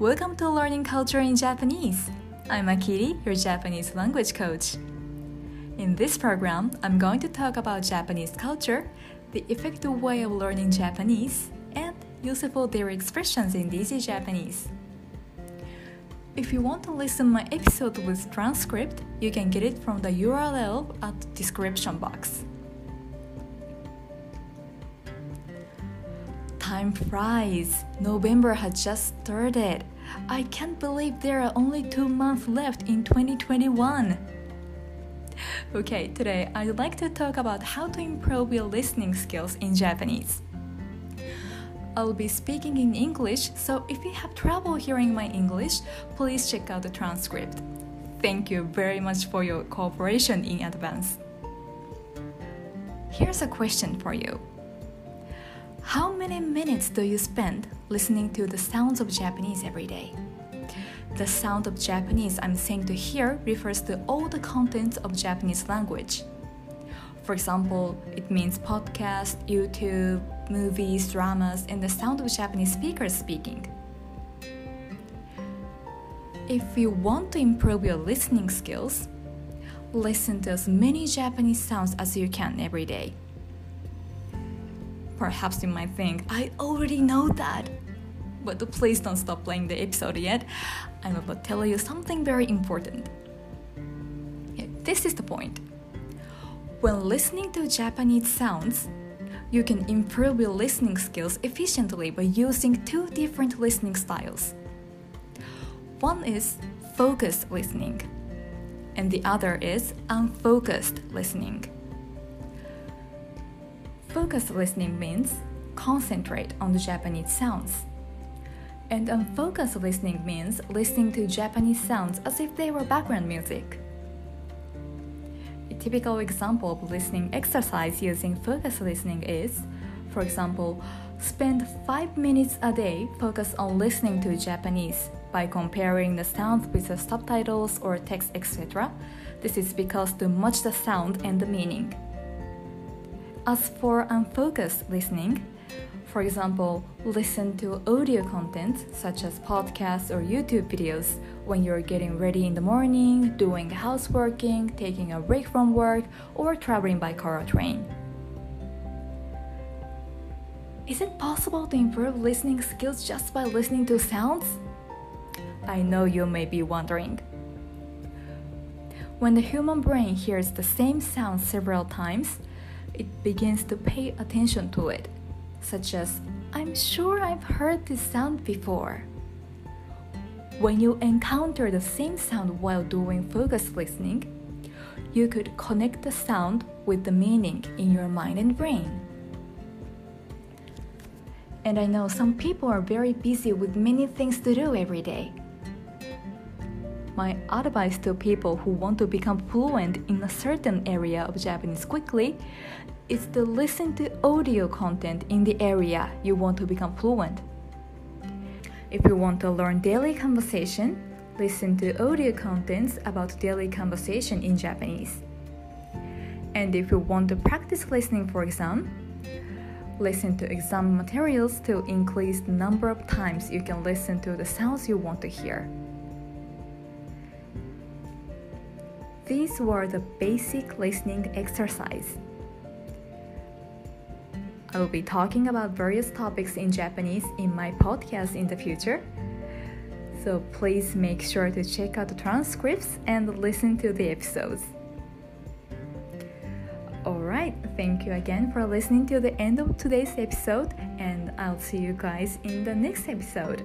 Welcome to Learning Culture in Japanese. I'm Akiri, your Japanese language coach. In this program, I'm going to talk about Japanese culture, the effective way of learning Japanese, and useful daily expressions in easy Japanese. If you want to listen my episode with transcript, you can get it from the URL at description box. Time flies. November has just started. I can't believe there are only two months left in 2021. Okay, today I'd like to talk about how to improve your listening skills in Japanese. I'll be speaking in English, so if you have trouble hearing my English, please check out the transcript. Thank you very much for your cooperation in advance. Here's a question for you How many minutes do you spend listening to the sounds of Japanese every day? The sound of Japanese I'm saying to hear refers to all the contents of Japanese language. For example, it means podcast, YouTube, movies, dramas, and the sound of Japanese speakers speaking. If you want to improve your listening skills, listen to as many Japanese sounds as you can every day. Perhaps you might think, I already know that. But please don't stop playing the episode yet. I'm about to tell you something very important. This is the point. When listening to Japanese sounds, you can improve your listening skills efficiently by using two different listening styles. One is focused listening, and the other is unfocused listening. Focused listening means concentrate on the Japanese sounds. And unfocused listening means listening to Japanese sounds as if they were background music A typical example of listening exercise using focused listening is, for example, spend 5 minutes a day focused on listening to Japanese by comparing the sounds with the subtitles or text, etc. This is because to match the sound and the meaning. As for unfocused listening, for example, listen to audio content such as podcasts or YouTube videos when you're getting ready in the morning, doing houseworking, taking a break from work, or traveling by car or train. Is it possible to improve listening skills just by listening to sounds? I know you may be wondering. When the human brain hears the same sound several times, it begins to pay attention to it such as, I'm sure I've heard this sound before. When you encounter the same sound while doing focus listening, you could connect the sound with the meaning in your mind and brain. And I know some people are very busy with many things to do every day. My advice to people who want to become fluent in a certain area of Japanese quickly is to listen to audio content in the area you want to become fluent. If you want to learn daily conversation, listen to audio contents about daily conversation in Japanese. And if you want to practice listening for exam, listen to exam materials to increase the number of times you can listen to the sounds you want to hear. These were the basic listening exercise. I will be talking about various topics in Japanese in my podcast in the future. So please make sure to check out the transcripts and listen to the episodes. Alright, thank you again for listening to the end of today's episode, and I'll see you guys in the next episode.